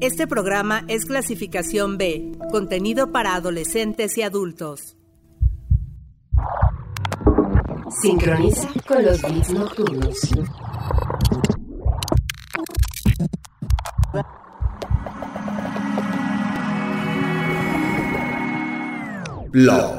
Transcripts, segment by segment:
Este programa es clasificación B, contenido para adolescentes y adultos. Sincroniza con los beats nocturnos. Blog.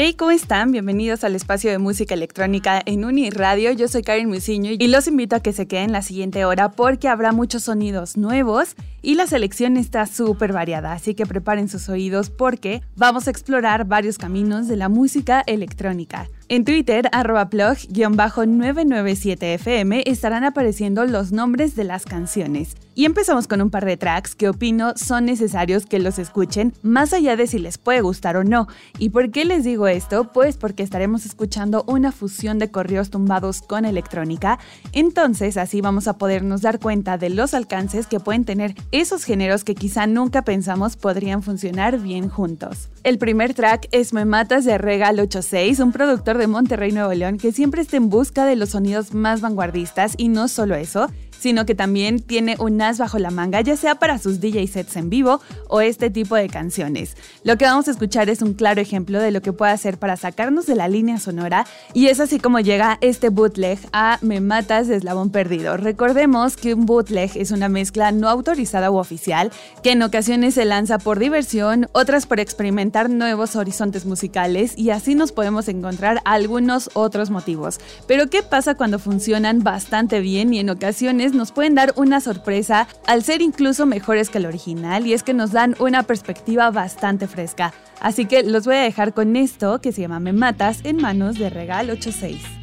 Hey, ¿cómo están? Bienvenidos al espacio de música electrónica en Uniradio. Yo soy Karen Musiño y los invito a que se queden la siguiente hora porque habrá muchos sonidos nuevos y la selección está súper variada, así que preparen sus oídos porque vamos a explorar varios caminos de la música electrónica. En Twitter, arroba plug-997fm estarán apareciendo los nombres de las canciones. Y empezamos con un par de tracks que opino son necesarios que los escuchen, más allá de si les puede gustar o no. ¿Y por qué les digo esto? Pues porque estaremos escuchando una fusión de correos tumbados con electrónica, entonces así vamos a podernos dar cuenta de los alcances que pueden tener esos géneros que quizá nunca pensamos podrían funcionar bien juntos. El primer track es Me Matas de Regal 86, un productor de Monterrey, Nuevo León, que siempre está en busca de los sonidos más vanguardistas y no solo eso, sino que también tiene un as bajo la manga, ya sea para sus DJ sets en vivo o este tipo de canciones. Lo que vamos a escuchar es un claro ejemplo de lo que puede hacer para sacarnos de la línea sonora y es así como llega este bootleg a Me Matas de Eslabón Perdido. Recordemos que un bootleg es una mezcla no autorizada u oficial que en ocasiones se lanza por diversión, otras por experimentar nuevos horizontes musicales y así nos podemos encontrar algunos otros motivos. Pero ¿qué pasa cuando funcionan bastante bien y en ocasiones nos pueden dar una sorpresa al ser incluso mejores que el original y es que nos dan una perspectiva bastante fresca. Así que los voy a dejar con esto que se llama Me Matas en manos de Regal 86.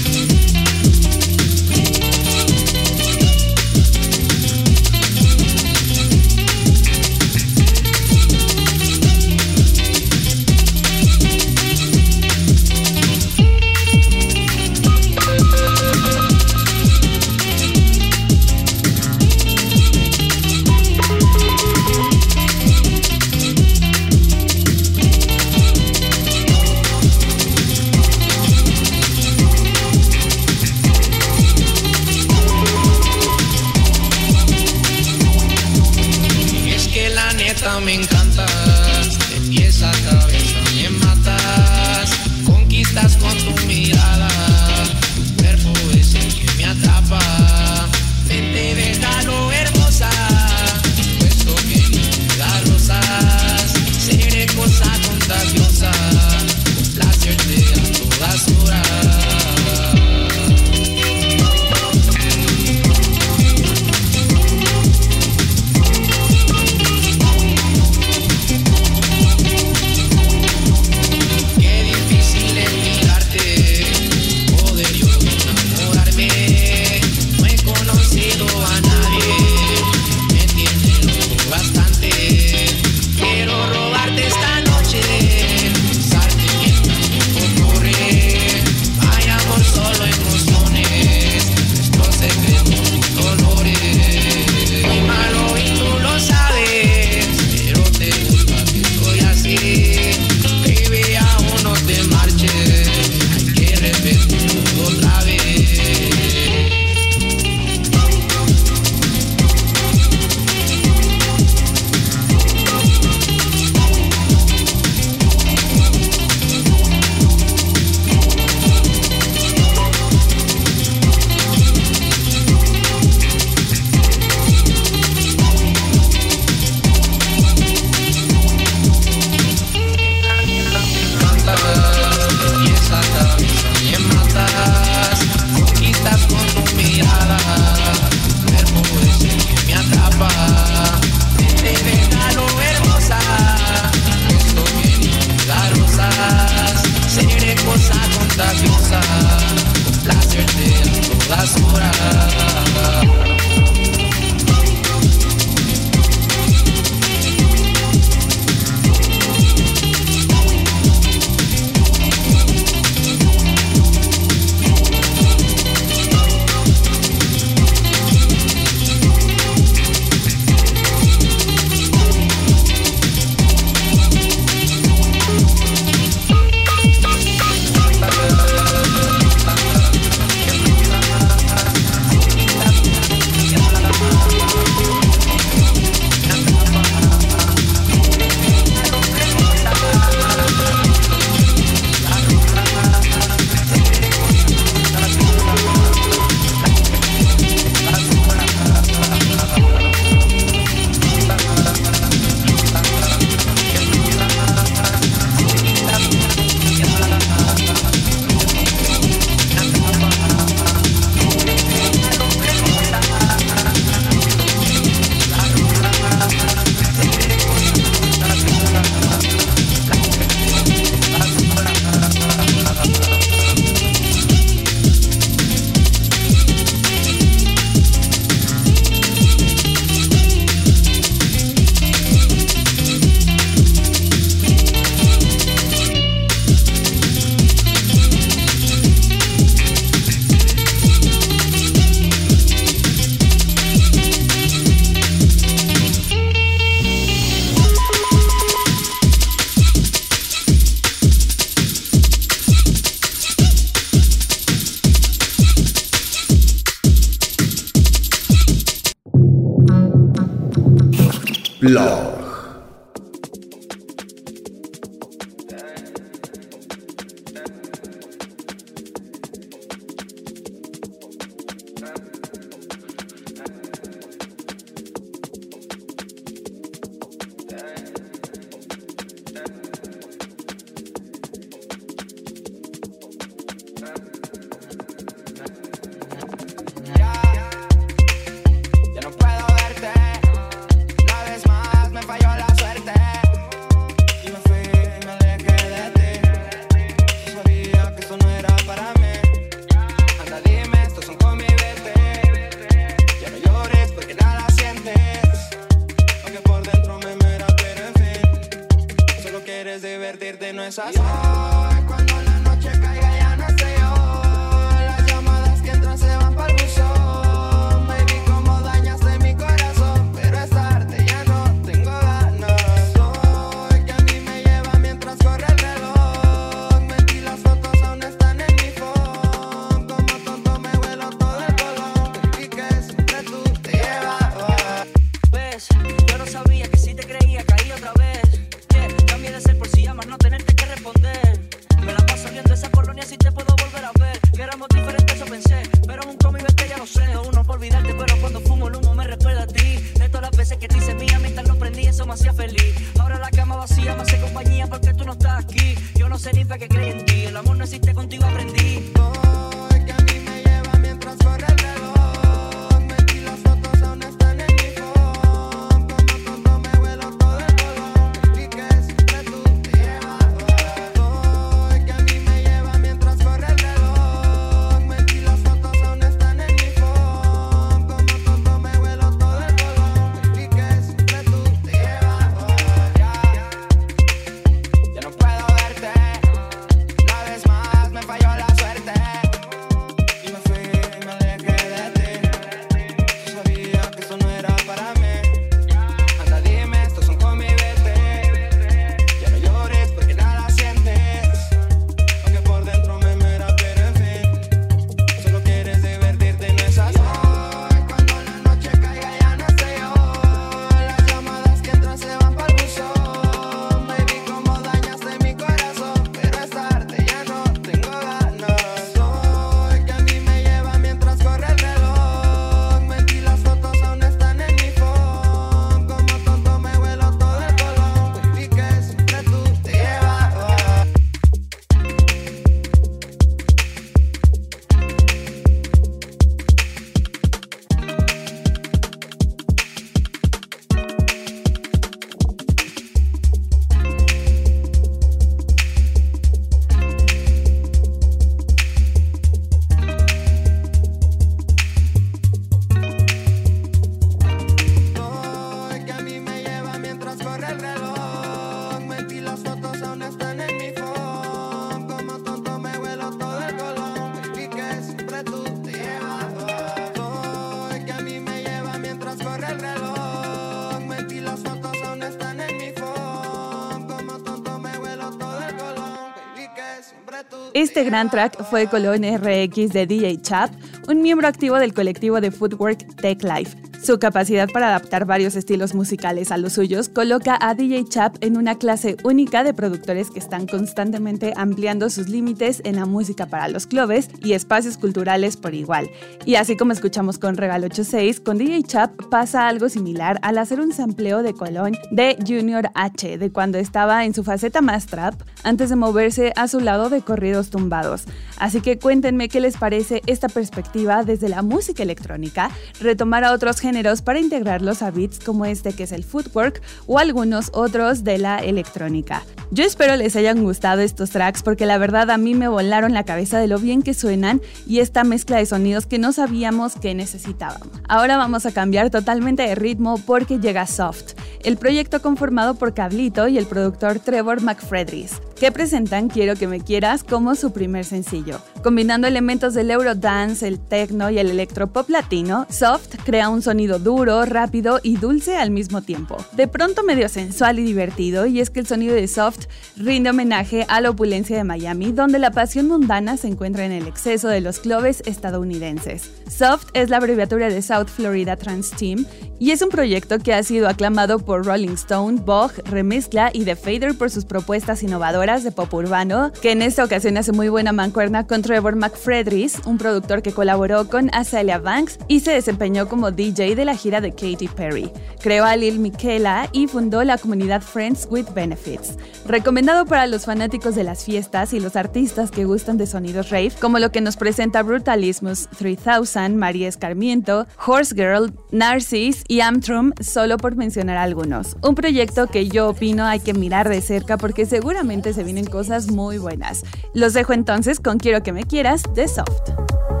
Este gran track fue Colon RX de DJ Chap, un miembro activo del colectivo de footwork Tech Life, su capacidad para adaptar varios estilos musicales a los suyos coloca a DJ Chap en una clase única de productores que están constantemente ampliando sus límites en la música para los clubes y espacios culturales por igual. Y así como escuchamos con Regal 86, con DJ Chap pasa algo similar al hacer un sampleo de Colón de Junior H, de cuando estaba en su faceta más trap, antes de moverse a su lado de corridos tumbados. Así que cuéntenme qué les parece esta perspectiva desde la música electrónica, retomar a otros géneros géneros para integrarlos a beats como este que es el footwork o algunos otros de la electrónica. Yo espero les hayan gustado estos tracks porque la verdad a mí me volaron la cabeza de lo bien que suenan y esta mezcla de sonidos que no sabíamos que necesitábamos. Ahora vamos a cambiar totalmente de ritmo porque llega Soft, el proyecto conformado por Cablito y el productor Trevor McFredris, que presentan Quiero que me quieras como su primer sencillo. Combinando elementos del Eurodance, el techno y el electropop latino, Soft crea un sonido duro, rápido y dulce al mismo tiempo. De pronto medio sensual y divertido, y es que el sonido de Soft rinde homenaje a la opulencia de Miami, donde la pasión mundana se encuentra en el exceso de los clubes estadounidenses. Soft es la abreviatura de South Florida Trans Team y es un proyecto que ha sido aclamado por Rolling Stone, Vogue, Remezcla y The Fader por sus propuestas innovadoras de pop urbano, que en esta ocasión hace muy buena mancuerna con Trevor McFredris, un productor que colaboró con Azalea Banks y se desempeñó como DJ de la gira de Katy Perry. Creó a Lil Miquela y fundó la comunidad Friends with Benefits, recomendado para los fanáticos de las fiestas y los artistas que gustan de sonidos rave, como lo que nos presenta Brutalismus 3000, María Escarmiento, Horse Girl, Narcis y Amtrum, solo por mencionar algunos. Un proyecto que yo opino hay que mirar de cerca porque seguramente se vienen cosas muy buenas. Los dejo entonces con Quiero que me quieras de Soft.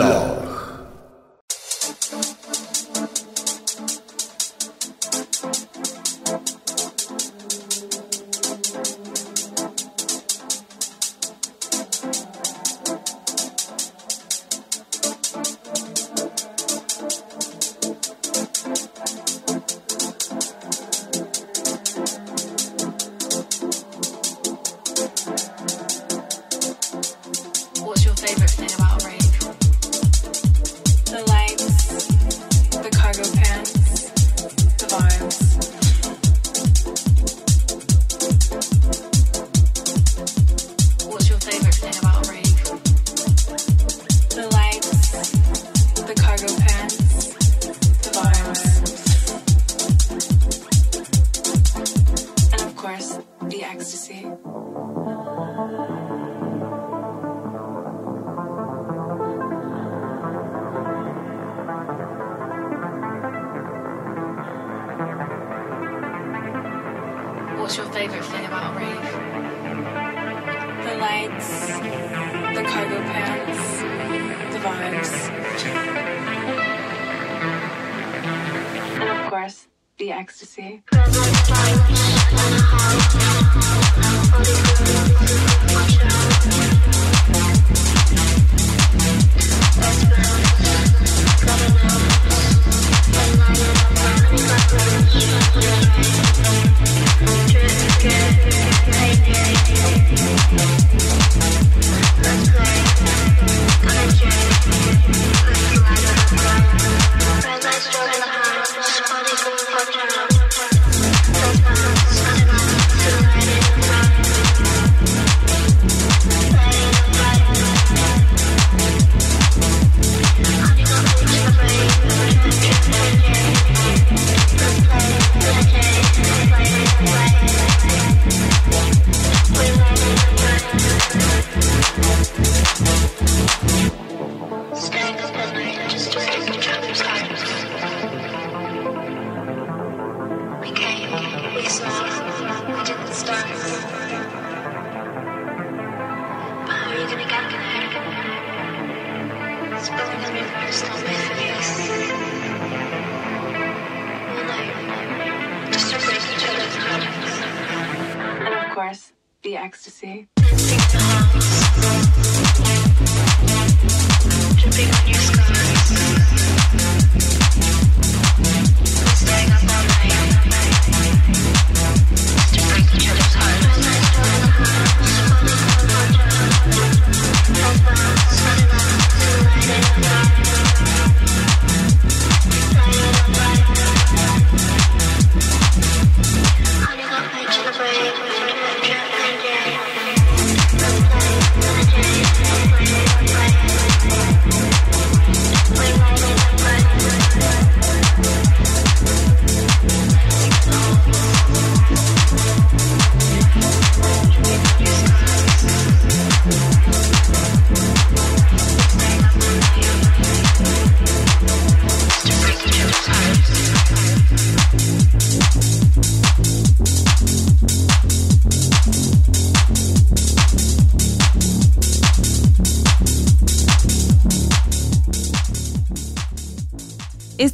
Blog.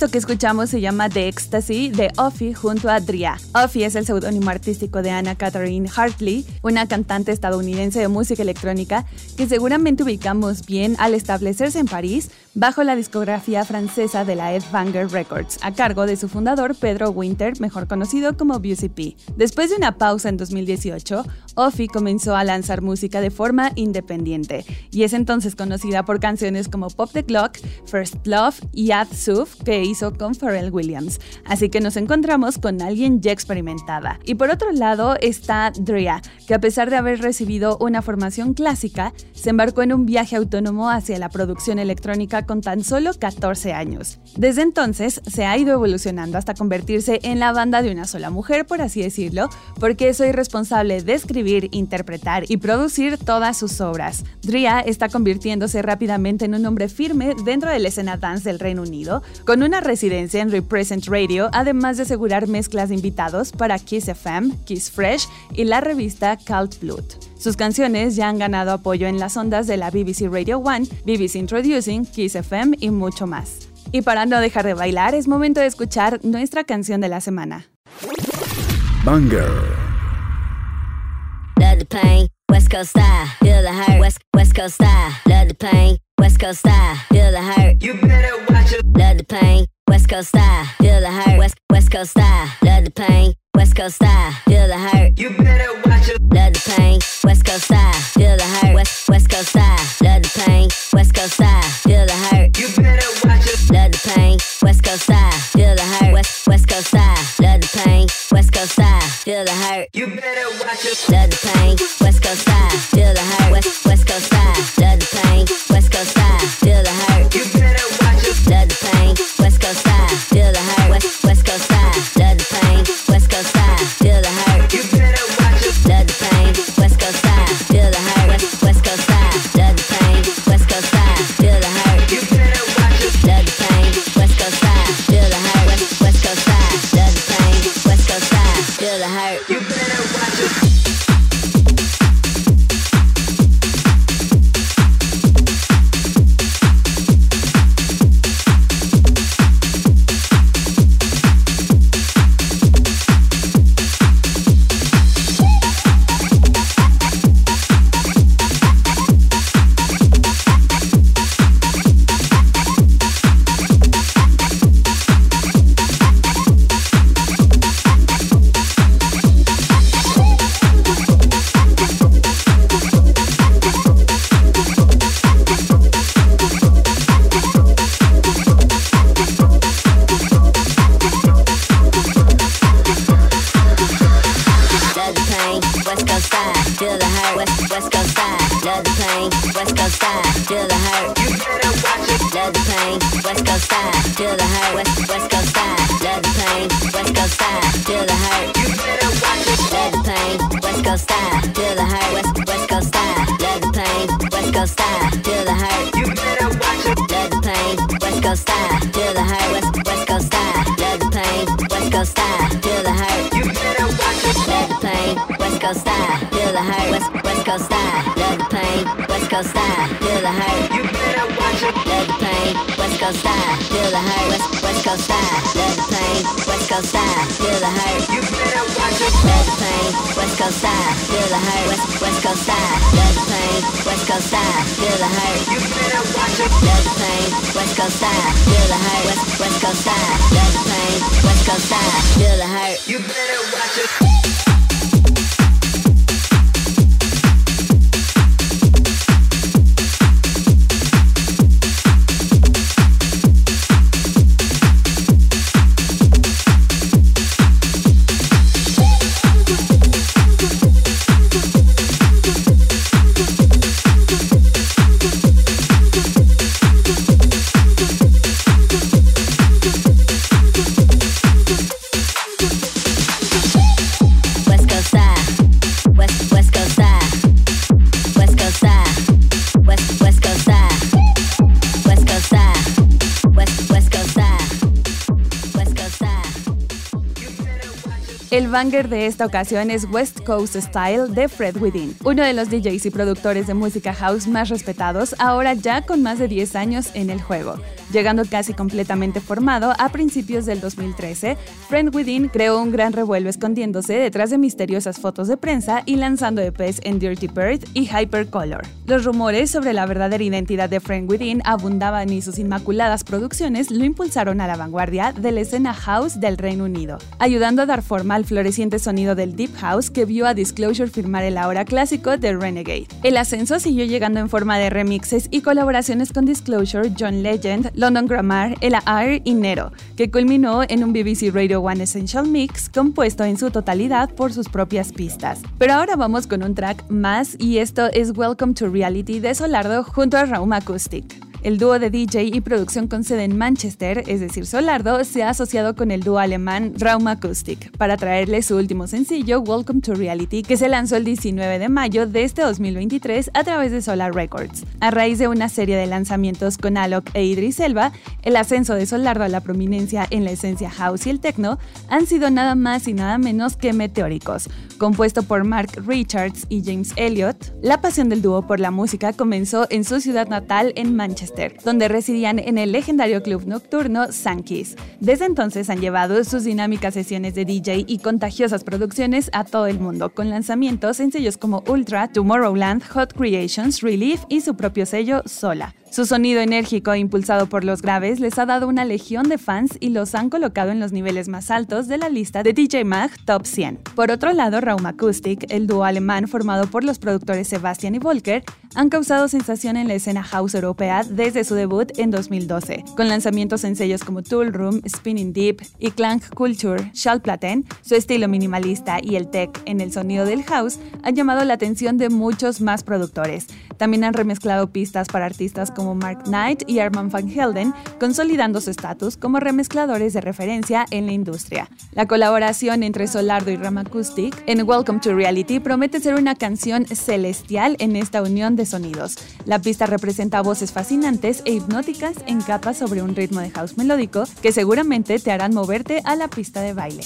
Esto que escuchamos se llama The Ecstasy de Offie junto a Dria. Offie es el seudónimo artístico de Anna Catherine Hartley, una cantante estadounidense de música electrónica que seguramente ubicamos bien al establecerse en París bajo la discografía francesa de la Ed Banger Records, a cargo de su fundador Pedro Winter, mejor conocido como BCP. Después de una pausa en 2018, Offie comenzó a lanzar música de forma independiente y es entonces conocida por canciones como Pop the Clock, First Love y Add Suf que hizo con Pharrell Williams. Así que nos encontramos con alguien ya experimentada. Y por otro lado está Drea, que a pesar de haber recibido una formación clásica, se embarcó en un viaje autónomo hacia la producción electrónica con tan solo 14 años. Desde entonces se ha ido evolucionando hasta convertirse en la banda de una sola mujer, por así decirlo, porque soy responsable de escribir, interpretar y producir todas sus obras. Drea está convirtiéndose rápidamente en un hombre firme dentro de la escena dance del Reino Unido, con una residencia en Represent Radio, además de asegurar mezclas de invitados para Kiss FM, Kiss Fresh y la revista Cult Blood. Sus canciones ya han ganado apoyo en las ondas de la BBC Radio 1, BBC Introducing, Kiss FM y mucho más. Y para no dejar de bailar, es momento de escuchar nuestra canción de la semana. Banger. Love the pain, West Coast style, feel the hurt. West West Coast style, love the pain, West Coast style, feel the hurt. You better watch it. Love the pain, West Coast style, feel the hurt. West West Coast style, love the pain, West Coast style, feel the hurt. You better watch it. Love the pain, West Coast style, feel the hurt. West West Coast style, love the pain, West Coast style, feel the hurt. You better watch it. Love the pain, West Coast style, feel the hurt. West West Coast style, love the pain, West Coast style, feel the hurt. You better watch it. Love the pain, West Coast style, feel the hurt. Feel the hurt. West West Coast style, love the pain, West Coast style, feel the hurt. You better watch it. Love the pain, West Coast style, feel the hurt. West West Coast style, love the pain, West Coast style, banger de esta ocasión es West Coast Style de Fred Within, uno de los DJs y productores de música house más respetados, ahora ya con más de 10 años en el juego. Llegando casi completamente formado a principios del 2013, Fred Within creó un gran revuelo escondiéndose detrás de misteriosas fotos de prensa y lanzando EPs en Dirty Bird y Hypercolor. Los rumores sobre la verdadera identidad de Fred Within abundaban y sus inmaculadas producciones lo impulsaron a la vanguardia de la escena house del Reino Unido, ayudando a dar forma al floreciente sonido del Deep House que vio a Disclosure firmar el ahora clásico de Renegade. El ascenso siguió llegando en forma de remixes y colaboraciones con Disclosure, John Legend, London Grammar, Ella Air y Nero, que culminó en un BBC Radio One Essential Mix compuesto en su totalidad por sus propias pistas. Pero ahora vamos con un track más y esto es Welcome to Reality de Solardo junto a Raum Acoustic. El dúo de DJ y producción con sede en Manchester, es decir, Solardo, se ha asociado con el dúo alemán Raum Acoustic para traerle su último sencillo, Welcome to Reality, que se lanzó el 19 de mayo de este 2023 a través de Solar Records. A raíz de una serie de lanzamientos con Alok e Idris Elba, el ascenso de Solardo a la prominencia en la esencia house y el techno han sido nada más y nada menos que meteóricos. Compuesto por Mark Richards y James Elliott, la pasión del dúo por la música comenzó en su ciudad natal en Manchester donde residían en el legendario club nocturno Sankey's. Desde entonces han llevado sus dinámicas sesiones de DJ y contagiosas producciones a todo el mundo, con lanzamientos en sellos como Ultra, Tomorrowland, Hot Creations, Relief y su propio sello Sola. Su sonido enérgico e impulsado por los graves les ha dado una legión de fans y los han colocado en los niveles más altos de la lista de DJ Mag Top 100. Por otro lado, Raum Acoustic, el dúo alemán formado por los productores Sebastian y Volker, han causado sensación en la escena house europea desde su debut en 2012, con lanzamientos en sellos como Tool Room, Spinning Deep y Clank Culture. Schallplatten, su estilo minimalista y el tech en el sonido del house han llamado la atención de muchos más productores. También han remezclado pistas para artistas como Mark Knight y Armand Van Helden, consolidando su estatus como remezcladores de referencia en la industria. La colaboración entre Solardo y Ram Acoustic en Welcome to Reality promete ser una canción celestial en esta unión de sonidos. La pista representa voces fascinantes e hipnóticas en capas sobre un ritmo de house melódico que seguramente te harán moverte a la pista de baile.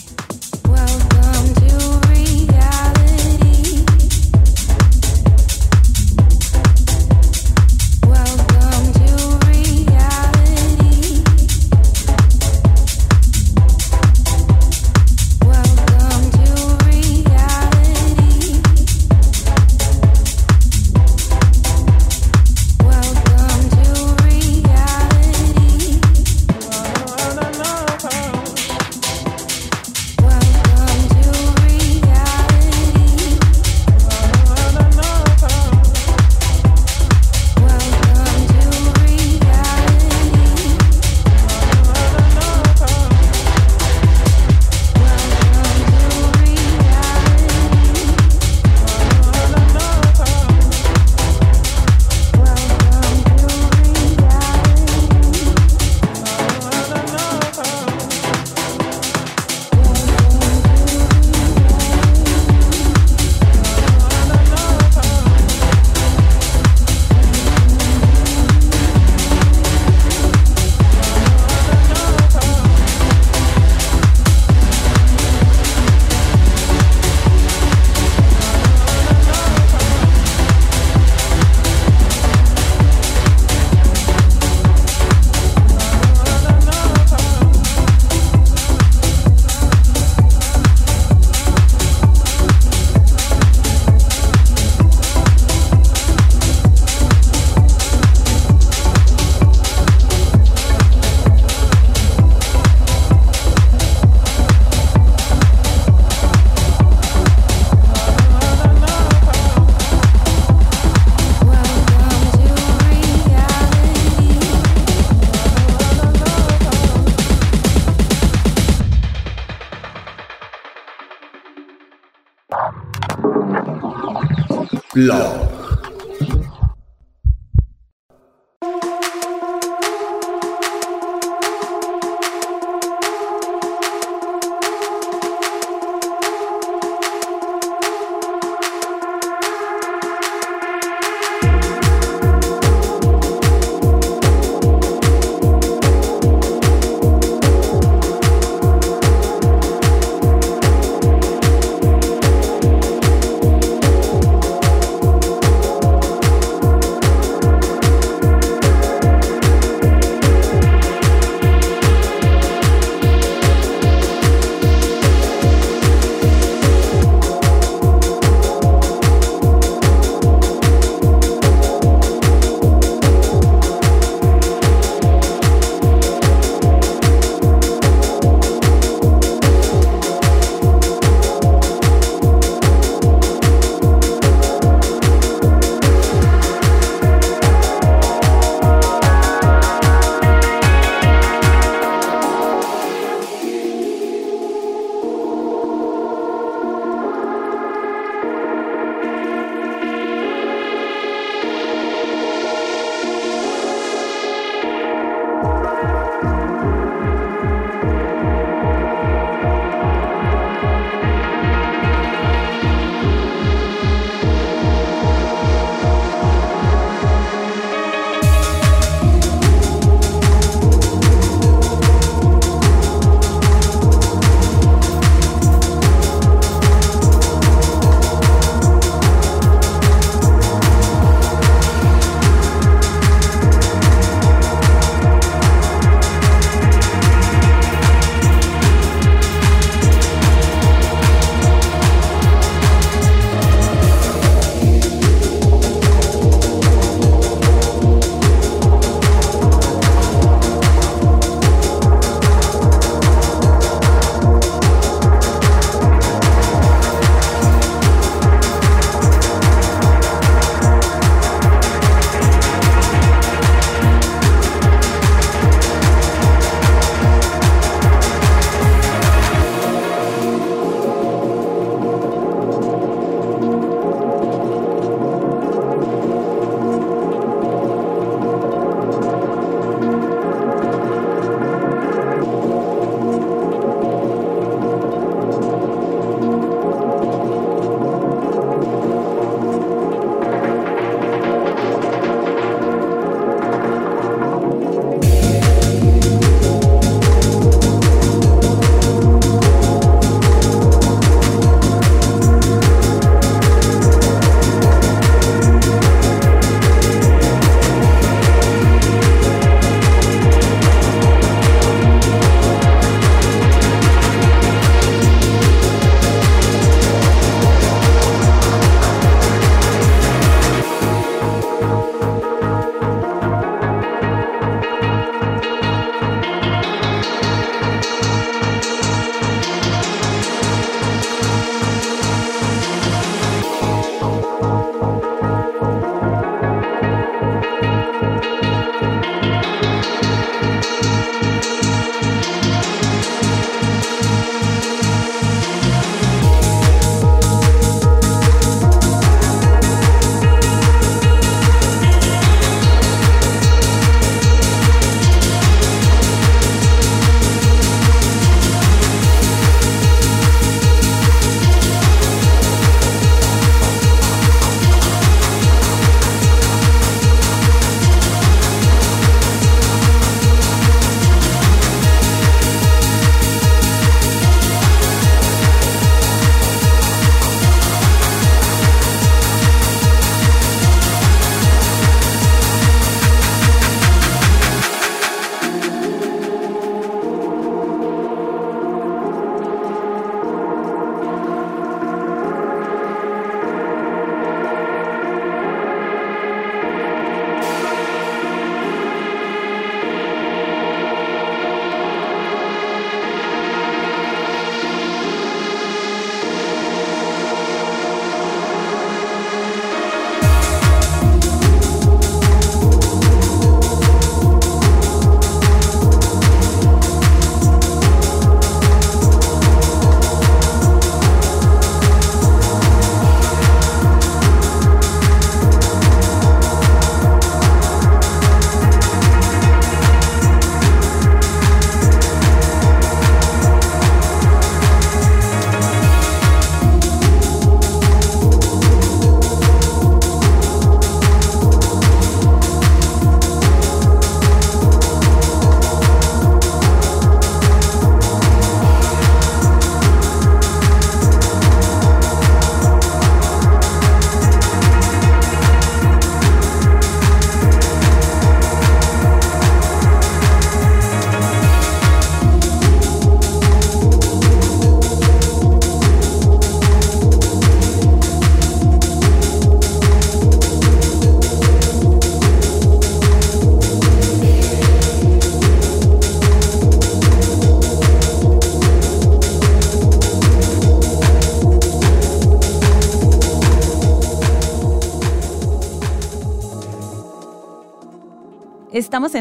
Blog.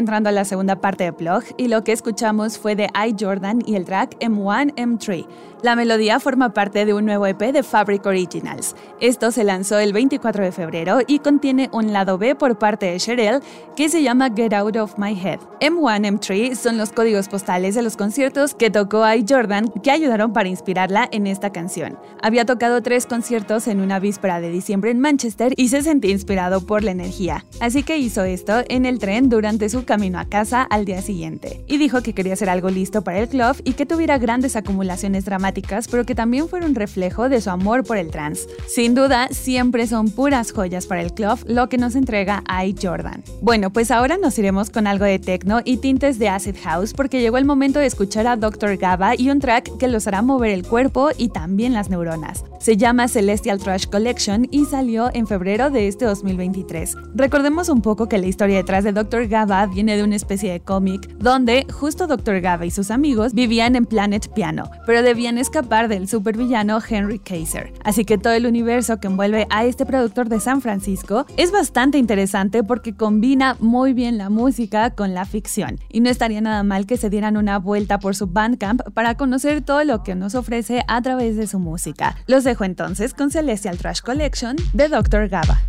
Entrando a la segunda parte de Plug y lo que escuchamos fue de I Jordan y el track M1 M3. La melodía forma parte de un nuevo EP de Fabric Originals. Esto se lanzó el 24 de febrero y contiene un lado B por parte de Cheryl que se llama Get Out of My Head. M1 M3 son los códigos postales de los conciertos que tocó I Jordan que ayudaron para inspirarla en esta canción. Había tocado tres conciertos en una víspera de diciembre en Manchester y se sentía inspirado por la energía, así que hizo esto en el tren durante su camino a casa al día siguiente. Y dijo que quería hacer algo listo para el club y que tuviera grandes acumulaciones dramáticas pero que también fuera un reflejo de su amor por el trance. Sin duda, siempre son puras joyas para el club lo que nos entrega I Jordan. Bueno, pues ahora nos iremos con algo de techno y tintes de acid house porque llegó el momento de escuchar a Dr. Gaba y un track que los hará mover el cuerpo y también las neuronas. Se llama Celestial Trash Collection y salió en febrero de este 2023. Recordemos un poco que la historia detrás de Dr. Gaba viene de una especie de cómic donde justo Dr. Gaba y sus amigos vivían en Planet Piano, pero debían escapar del supervillano Henry Kaiser. Así que todo el universo que envuelve a este productor de San Francisco es bastante interesante porque combina muy bien la música con la ficción. Y no estaría nada mal que se dieran una vuelta por su Bandcamp para conocer todo lo que nos ofrece a través de su música. Los dejo entonces con Celestial Trash Collection de Dr. Gaba.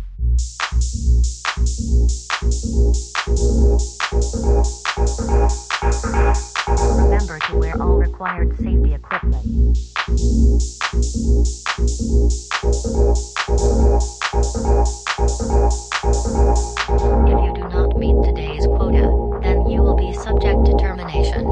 Remember to wear all required safety equipment. If you do not meet today's quota, then you will be subject to termination.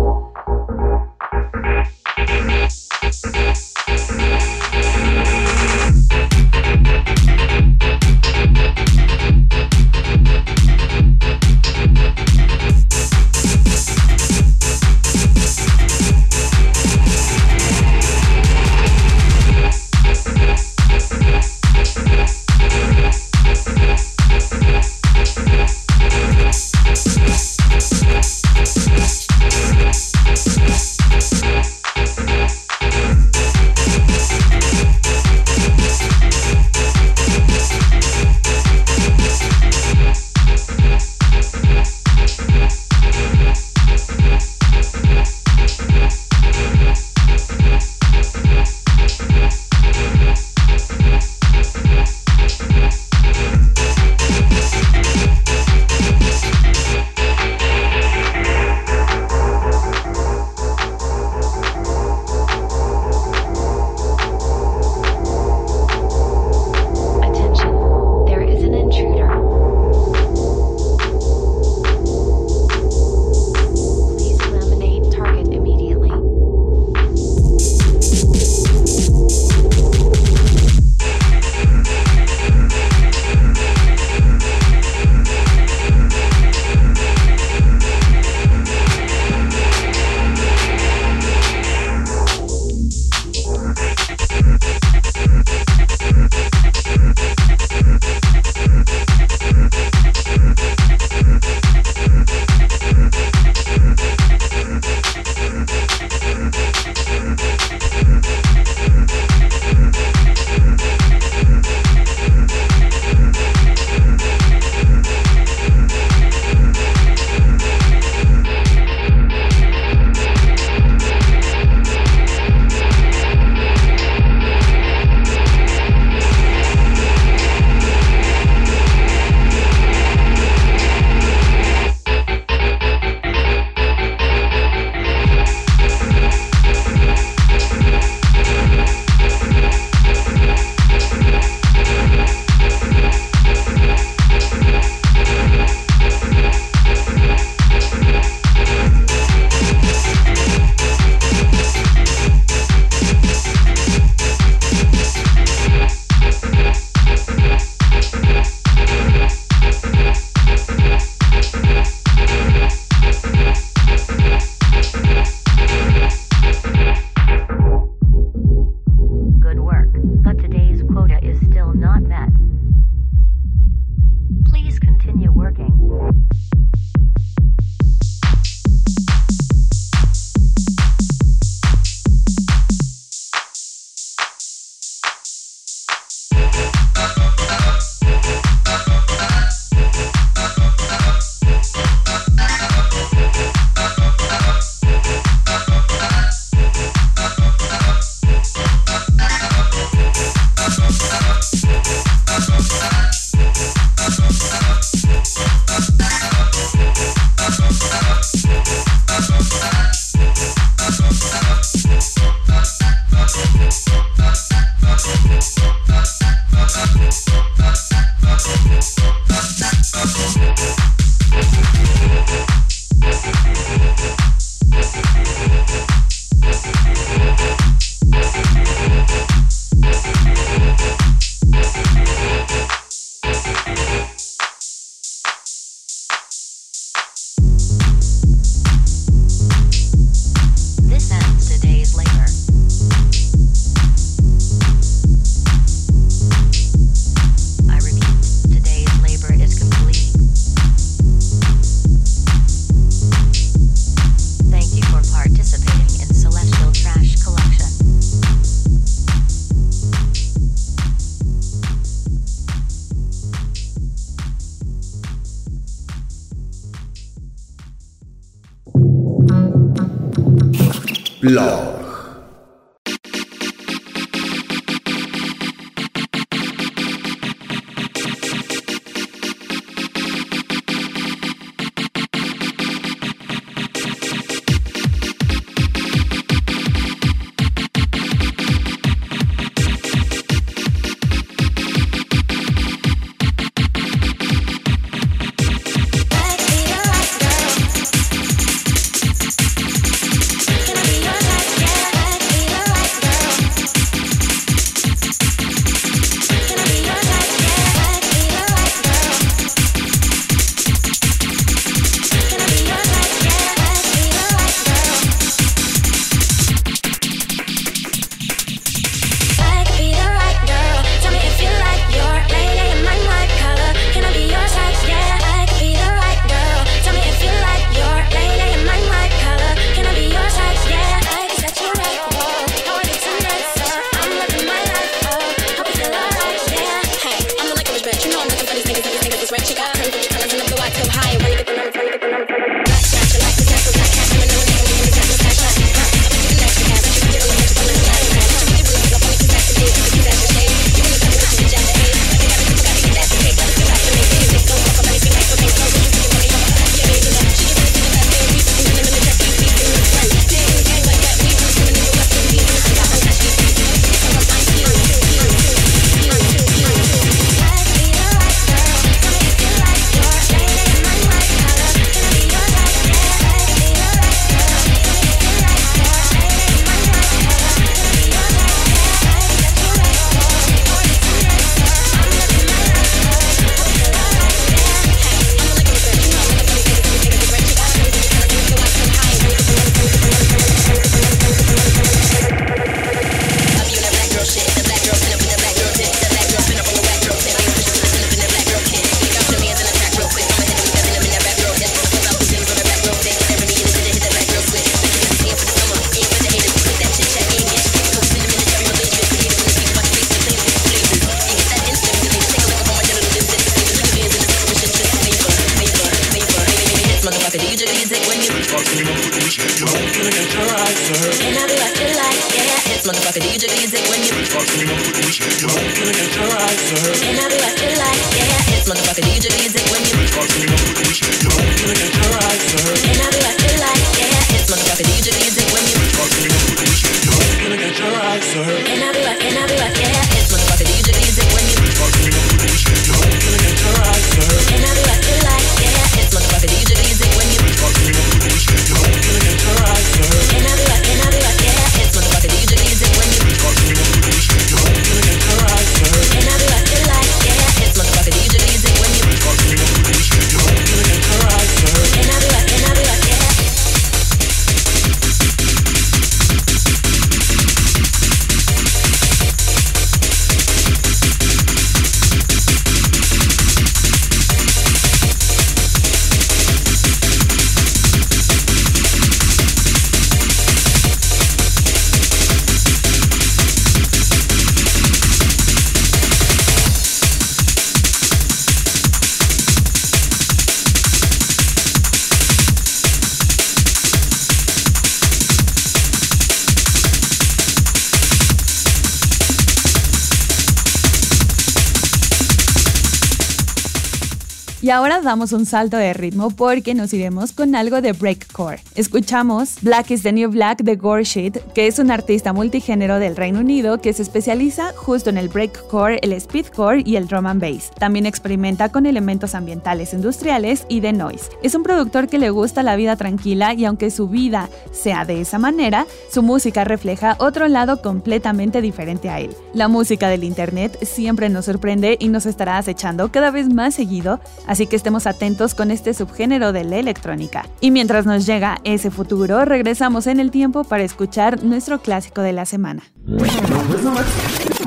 Y ahora damos un salto de ritmo porque nos iremos con algo de breakcore. Escuchamos Black is the New Black de Gore Shit, que es un artista multigénero del Reino Unido que se especializa justo en el breakcore, el speedcore y el drum and bass. También experimenta con elementos ambientales industriales y de noise. Es un productor que le gusta la vida tranquila y aunque su vida sea de esa manera, su música refleja otro lado completamente diferente a él. La música del internet siempre nos sorprende y nos estará acechando cada vez más seguido que estemos atentos con este subgénero de la electrónica. Y mientras nos llega ese futuro, regresamos en el tiempo para escuchar nuestro clásico de la semana.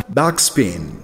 Backspin.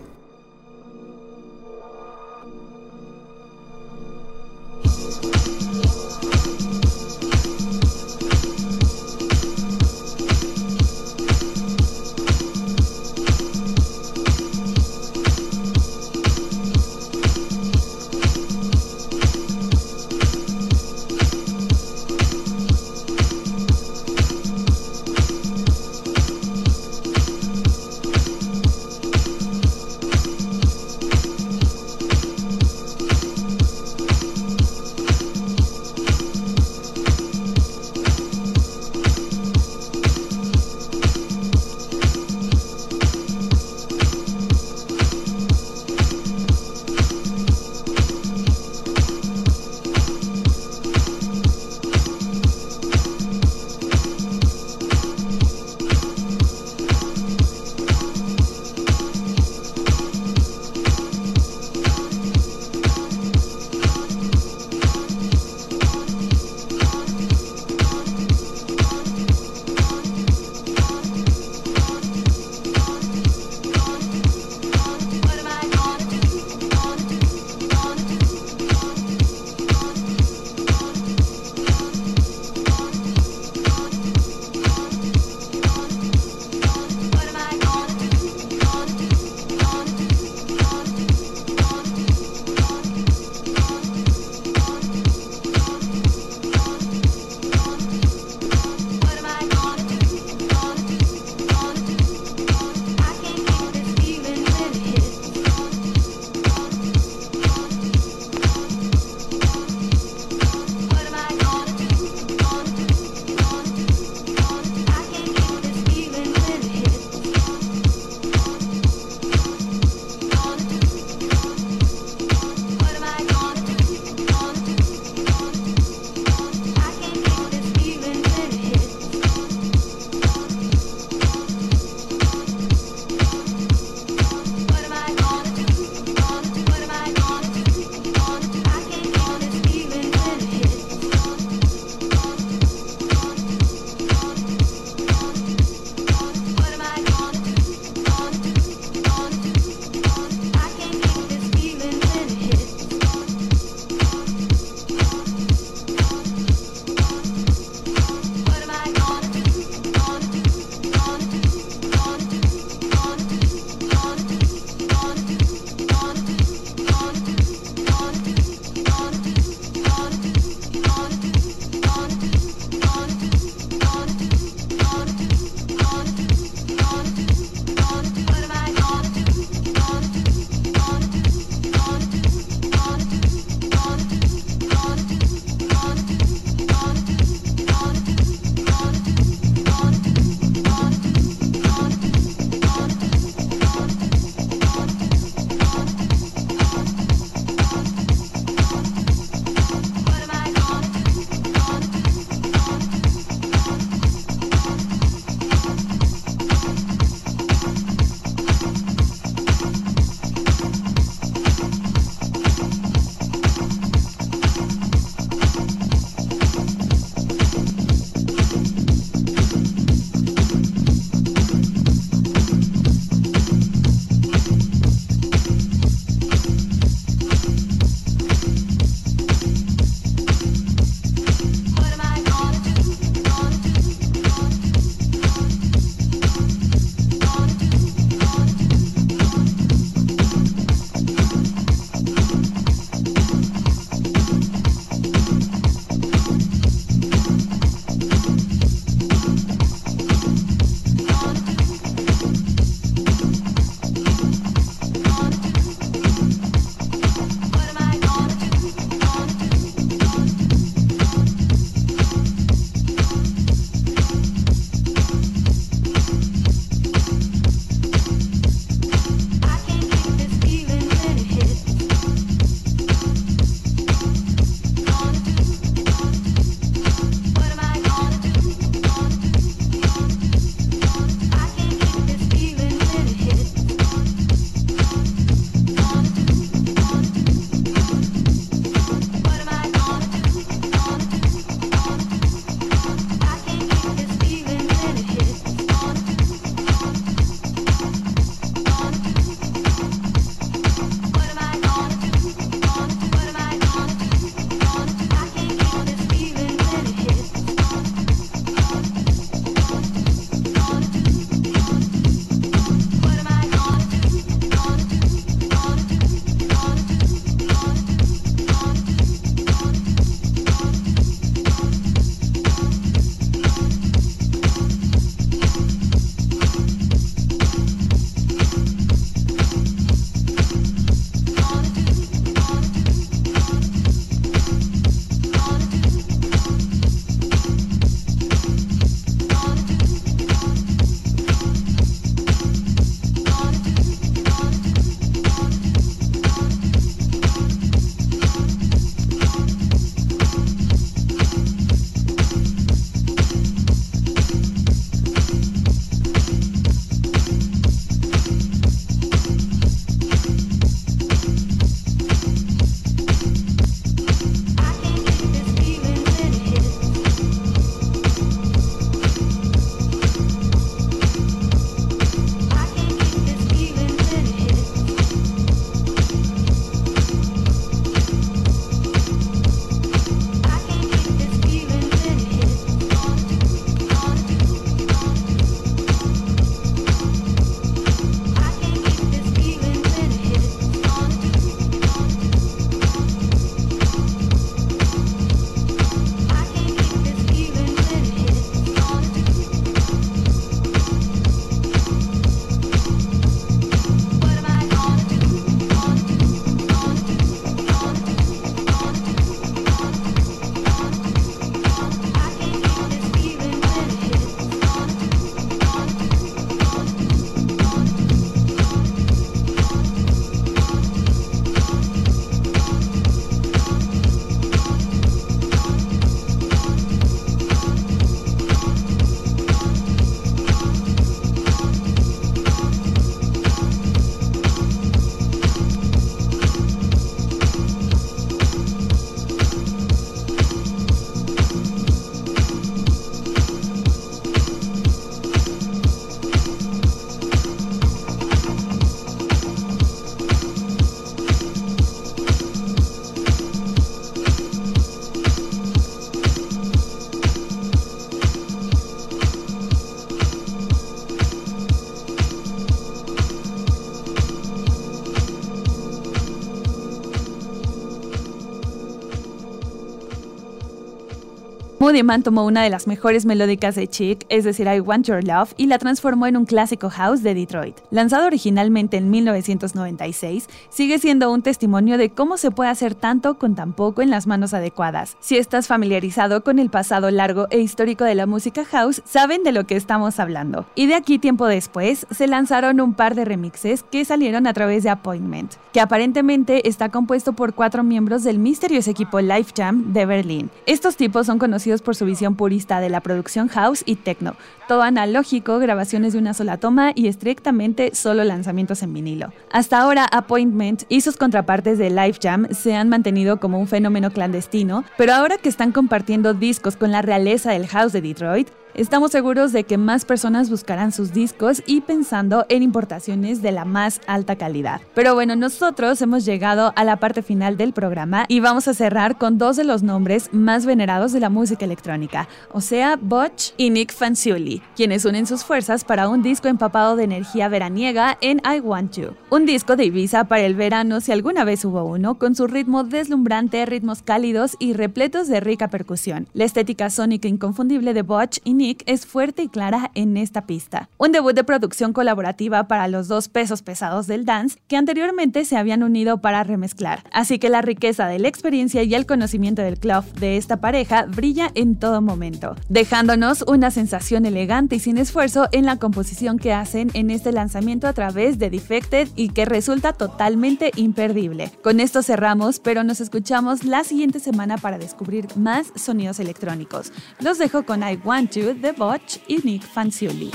Moody Man tomó una de las mejores melódicas de Chic, es decir, I Want Your Love, y la transformó en un clásico house de Detroit. Lanzado originalmente en 1996, sigue siendo un testimonio de cómo se puede hacer tanto con tan poco en las manos adecuadas. Si estás familiarizado con el pasado largo e histórico de la música house, saben de lo que estamos hablando. Y de aquí tiempo después, se lanzaron un par de remixes que salieron a través de Appointment, que aparentemente está compuesto por cuatro miembros del misterioso equipo Life Jam de Berlín. Estos tipos son conocidos por su visión purista de la producción house y techno, todo analógico, grabaciones de una sola toma y estrictamente solo lanzamientos en vinilo. Hasta ahora, Appointment y sus contrapartes de Life Jam se han mantenido como un fenómeno clandestino, pero ahora que están compartiendo discos con la realeza del house de Detroit, Estamos seguros de que más personas buscarán sus discos y pensando en importaciones de la más alta calidad. Pero bueno, nosotros hemos llegado a la parte final del programa y vamos a cerrar con dos de los nombres más venerados de la música electrónica, o sea, Butch y Nick Fanciulli, quienes unen sus fuerzas para un disco empapado de energía veraniega en I Want You. Un disco de Ibiza para el verano si alguna vez hubo uno, con su ritmo deslumbrante, ritmos cálidos y repletos de rica percusión. La estética sónica inconfundible de Butch y Nick es fuerte y clara en esta pista. Un debut de producción colaborativa para los dos pesos pesados del dance que anteriormente se habían unido para remezclar. Así que la riqueza de la experiencia y el conocimiento del club de esta pareja brilla en todo momento, dejándonos una sensación elegante y sin esfuerzo en la composición que hacen en este lanzamiento a través de Defected y que resulta totalmente imperdible. Con esto cerramos, pero nos escuchamos la siguiente semana para descubrir más sonidos electrónicos. Los dejo con I Want You The Botch y Nick Fanciulli.